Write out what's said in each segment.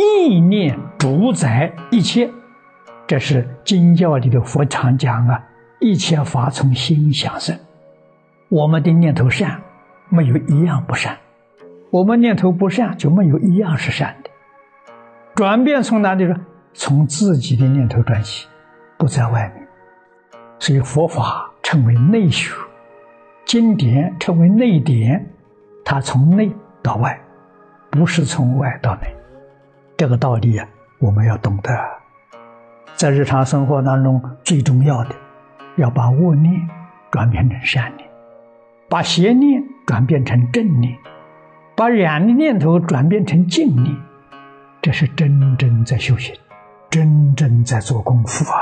意念主宰一切，这是经教里的佛常讲啊，一切法从心想生。我们的念头善，没有一样不善；我们念头不善，就没有一样是善的。转变从哪里呢？从自己的念头转起，不在外面。所以佛法称为内学，经典称为内典，它从内到外，不是从外到内。这个道理啊，我们要懂得。在日常生活当中，最重要的，要把恶念转变成善念。把邪念转变成正念，把染的念头转变成净念，这是真正在修行，真正在做功夫啊！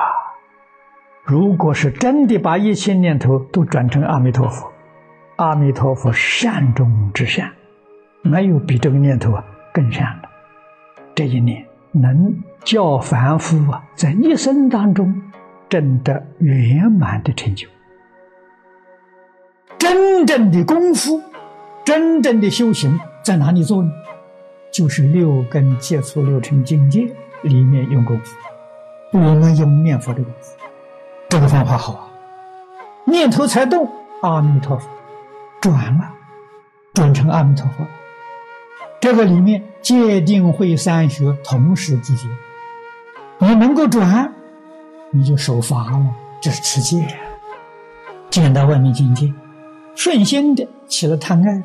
如果是真的把一切念头都转成阿弥陀佛，阿弥陀佛善中之善，没有比这个念头啊更善的。这一念能叫凡夫啊在一生当中证得圆满的成就。真正的功夫，真正的修行在哪里做呢？就是六根接触六尘境界里面用功夫。我们用念佛的功夫，这个方法好啊！念头才动，阿弥陀佛，转了，转成阿弥陀佛。这个里面戒定慧三学同时进行，你能够转，你就守法了，这是持戒，见到外面境界。顺心的起了贪爱，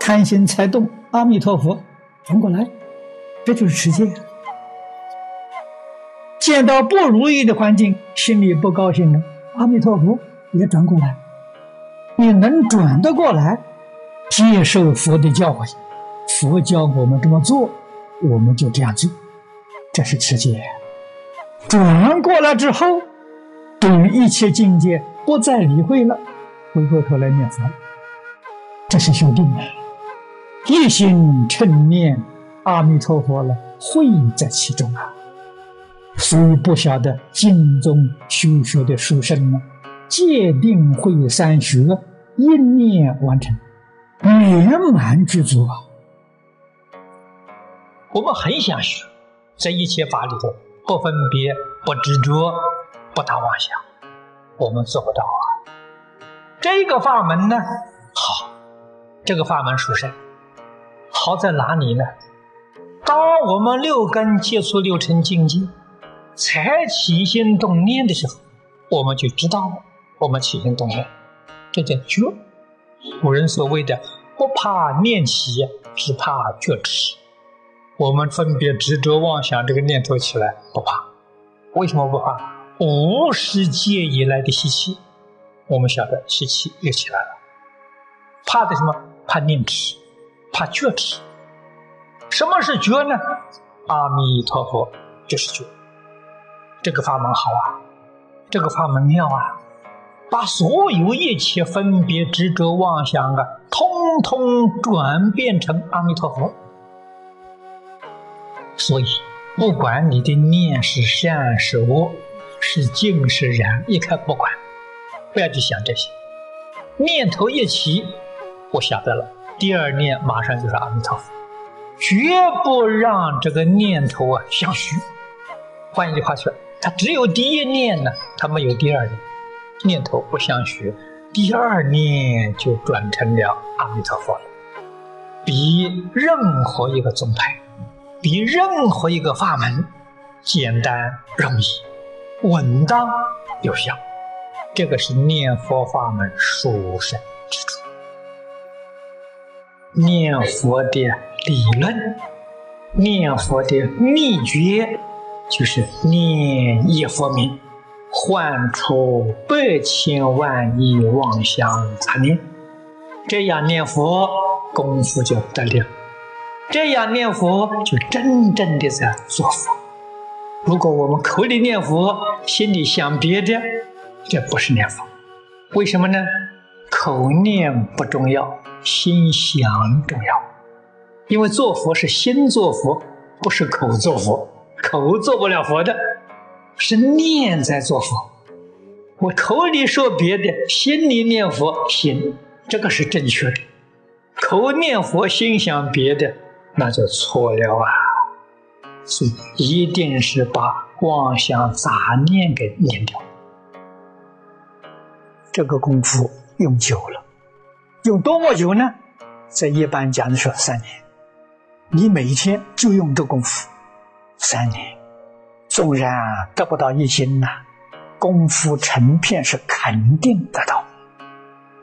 贪心才动。阿弥陀佛，转过来，这就是持戒。见到不如意的环境，心里不高兴了，阿弥陀佛也转过来。你能转得过来，接受佛的教诲，佛教我们这么做，我们就这样做，这是持戒。转过来之后，对于一切境界不再理会了。回过头来念佛，这是修定啊！一心称念阿弥陀佛了，慧在其中啊！所以不晓得经中修学的殊胜呢，戒定慧三学一念完成，圆满具足啊！我们很想学，在一切法里头不分别、不执着、不打妄想，我们做不到啊！这个法门呢，好，这个法门殊胜，好在哪里呢？当我们六根接触六尘境界，才起心动念的时候，我们就知道了，我们起心动念，这叫觉。古人所谓的“不怕念起，只怕觉迟”。我们分别执着妄想这个念头起来不怕，为什么不怕？无世界以来的习气。我们晓得习气又起来了，怕的什么？怕念痴，怕觉痴。什么是觉呢？阿弥陀佛就是觉。这个法门好啊，这个法门妙啊，把所有一切分别执着妄想啊，通通转变成阿弥陀佛。所以，不管你的念是善是恶，是净是染，一概不管。不要去想这些，念头一起，我晓得了。第二念马上就是阿弥陀佛，绝不让这个念头啊相续。换一句话说，他只有第一念呢，他没有第二念。念头不相续，第二念就转成了阿弥陀佛了。比任何一个宗派，比任何一个法门，简单容易，稳当有效。这个是念佛法门殊胜之处。念佛的理论，念佛的秘诀，就是念一佛名，唤出百千万亿妄想杂念。这样念佛功夫就得了，这样念佛就真正的在做佛。如果我们口里念佛，心里想别的。这不是念佛，为什么呢？口念不重要，心想重要。因为做佛是心做佛，不是口做佛。口做不了佛的，是念在做佛。我口里说别的，心里念佛行，这个是正确的。口念佛，心想别的，那就错了啊！所以一定是把妄想杂念给念掉。这个功夫用久了，用多么久呢？在一般讲的说三年。你每一天就用这功夫，三年，纵然得不到一心呐，功夫成片是肯定得到。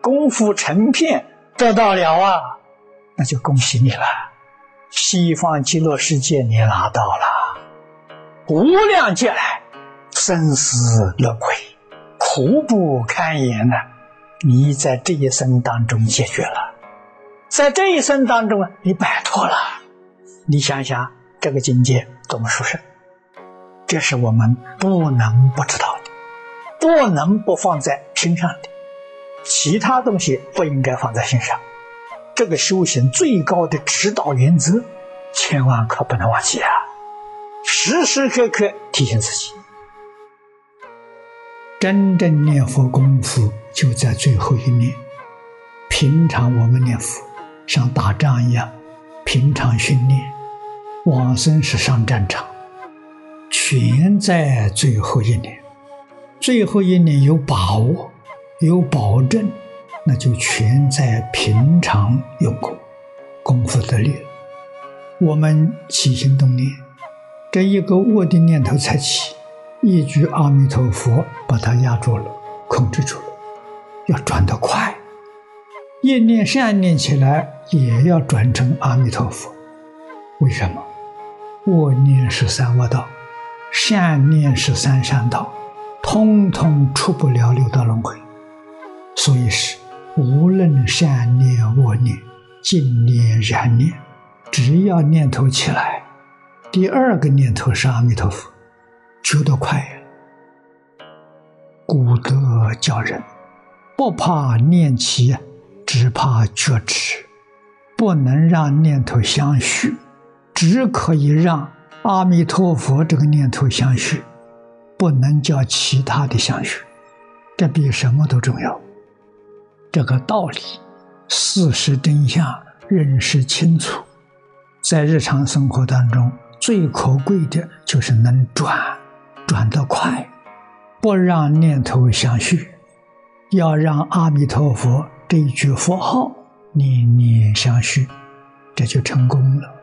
功夫成片得到了啊，那就恭喜你了。西方极乐世界你拿到了，无量劫来生死轮回。苦不堪言呐！你在这一生当中解决了，在这一生当中啊，你摆脱了。你想想这个境界多么殊胜，这是我们不能不知道的，不能不放在心上的。其他东西不应该放在心上。这个修行最高的指导原则，千万可不能忘记啊！时时刻刻提醒自己。真正念佛功夫就在最后一念。平常我们念佛像打仗一样，平常训练，往生是上战场，全在最后一年。最后一年有把握、有保证，那就全在平常用功，功夫得力了。我们起心动念，这一个恶的念头才起。一句阿弥陀佛，把它压住了，控制住了。要转得快，一念善念起来，也要转成阿弥陀佛。为什么？恶念是三恶道，善念是三善道，通通出不了六道轮回。所以是无论善念恶念、净念染念，只要念头起来，第二个念头是阿弥陀佛。求得快，古德教人不怕念起，只怕觉迟。不能让念头相续，只可以让阿弥陀佛这个念头相续，不能叫其他的相续。这比什么都重要。这个道理，事实真相认识清楚，在日常生活当中最可贵的就是能转。转得快，不让念头相续，要让阿弥陀佛这一句佛号念念相续，这就成功了。